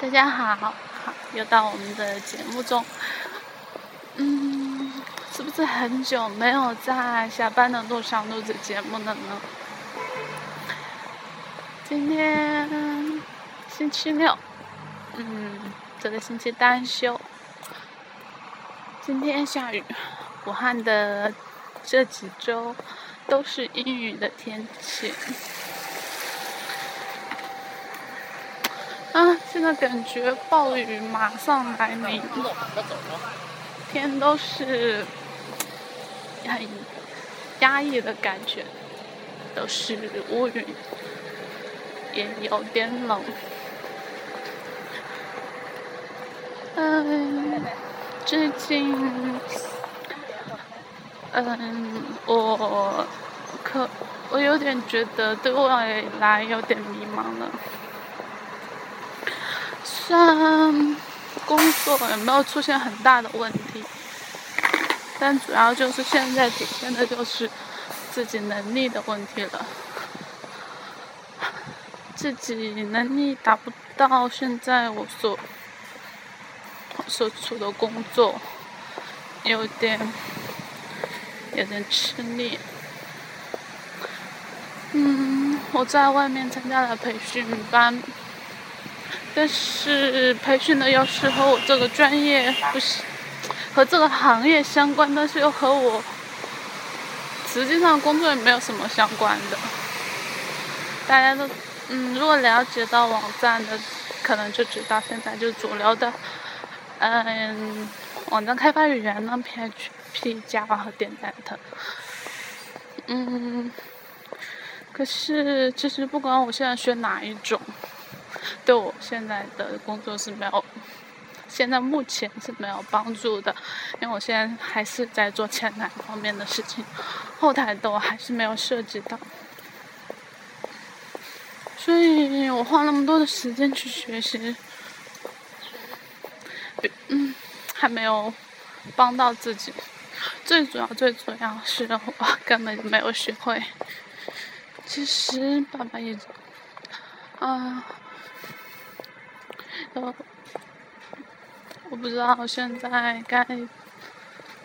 大家好，好，又到我们的节目中。嗯，是不是很久没有在下班的路上录制节目了呢？今天星期六，嗯，这个星期单休。今天下雨，武汉的这几周都是阴雨的天气。啊，现在感觉暴雨马上来临，天都是很压抑的感觉，都是乌云，也有点冷。嗯，最近，嗯，我可我有点觉得对未来有点迷茫了。虽然工作也没有出现很大的问题，但主要就是现在体现的就是自己能力的问题了。自己能力达不到现在我所所处的工作，有点有点吃力。嗯，我在外面参加了培训班。但是培训的又是和我这个专业不是和这个行业相关，但是又和我实际上工作也没有什么相关的。大家都嗯，如果了解到网站的，可能就知道现在就主流的嗯网站开发语言呢，PHP、Java 和点 net。嗯，可是其实不管我现在学哪一种。对我现在的工作是没有，现在目前是没有帮助的，因为我现在还是在做前台方面的事情，后台的我还是没有涉及到，所以我花那么多的时间去学习，嗯，还没有帮到自己，最主要最主要是我根本就没有学会，其实爸爸也，啊。我不知道现在该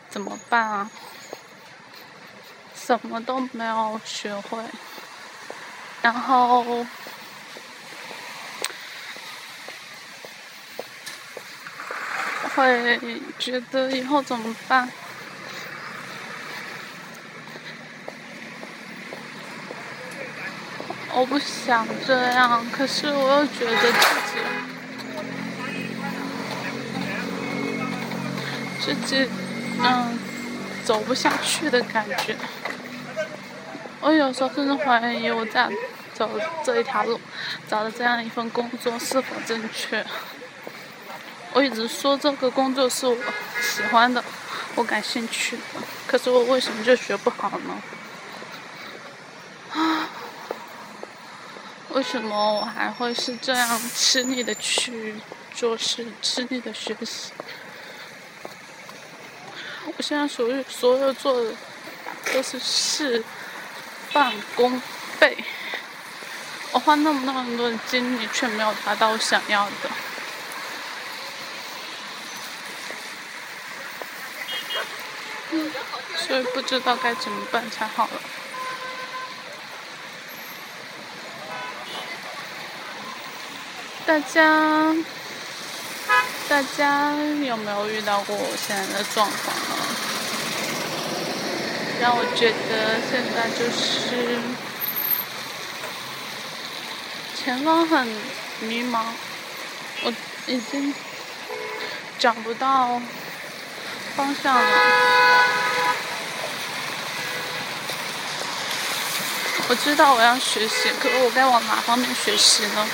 怎么办啊，什么都没有学会，然后会觉得以后怎么办？我不想这样，可是我又觉得自己。自己嗯走不下去的感觉，我有时候甚至怀疑我在走这一条路，找的这样一份工作是否正确。我一直说这个工作是我喜欢的，我感兴趣的，可是我为什么就学不好呢？啊，为什么我还会是这样吃力的去做事，吃力的学习？我现在所有所有做的都是事半功倍，我花那么那么多的精力，却没有达到我想要的，所以不知道该怎么办才好了。大家。大家有没有遇到过我现在的状况？让我觉得现在就是前方很迷茫，我已经找不到方向了。我知道我要学习，可是我该往哪方面学习呢？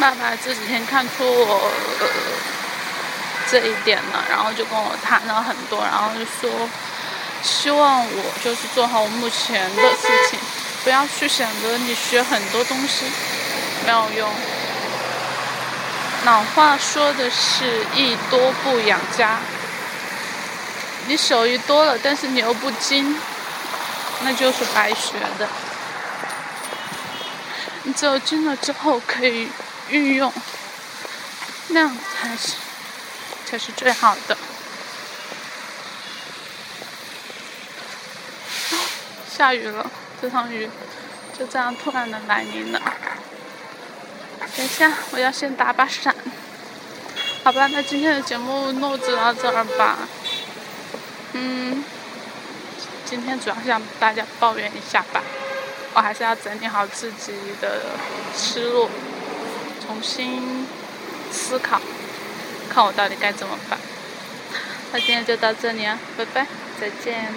爸爸这几天看出我这一点呢，然后就跟我谈了很多，然后就说希望我就是做好我目前的事情，不要去想着你学很多东西没有用。老话说的是“艺多不养家”，你手艺多了，但是你又不精，那就是白学的。你只有精了之后可以运用，那样才是才是最好的。下雨了，这场雨就这样突然的来临了。等一下，我要先打把伞。好吧，那今天的节目录制到这儿吧。嗯，今天主要向大家抱怨一下吧。我还是要整理好自己的思路，重新思考，看我到底该怎么办。那今天就到这里啊，拜拜，再见。